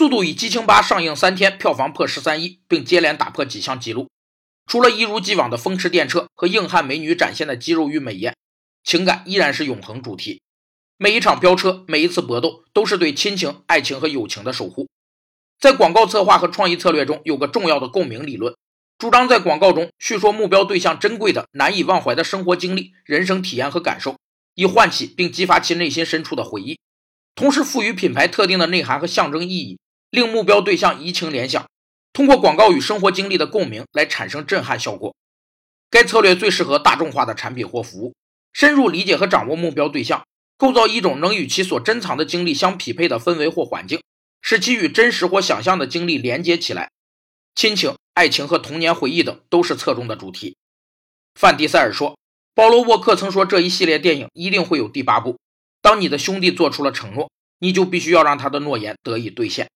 速度与激情八》上映三天，票房破十三亿，并接连打破几项纪录。除了一如既往的风驰电掣和硬汉美女展现的肌肉与美艳，情感依然是永恒主题。每一场飙车，每一次搏斗，都是对亲情、爱情和友情的守护。在广告策划和创意策略中，有个重要的共鸣理论，主张在广告中叙说目标对象珍贵的、难以忘怀的生活经历、人生体验和感受，以唤起并激发其内心深处的回忆。同时赋予品牌特定的内涵和象征意义，令目标对象移情联想，通过广告与生活经历的共鸣来产生震撼效果。该策略最适合大众化的产品或服务，深入理解和掌握目标对象，构造一种能与其所珍藏的经历相匹配的氛围或环境，使其与真实或想象的经历连接起来。亲情、爱情和童年回忆等都是侧重的主题。范迪塞尔说：“保罗·沃克曾说，这一系列电影一定会有第八部。”当你的兄弟做出了承诺，你就必须要让他的诺言得以兑现。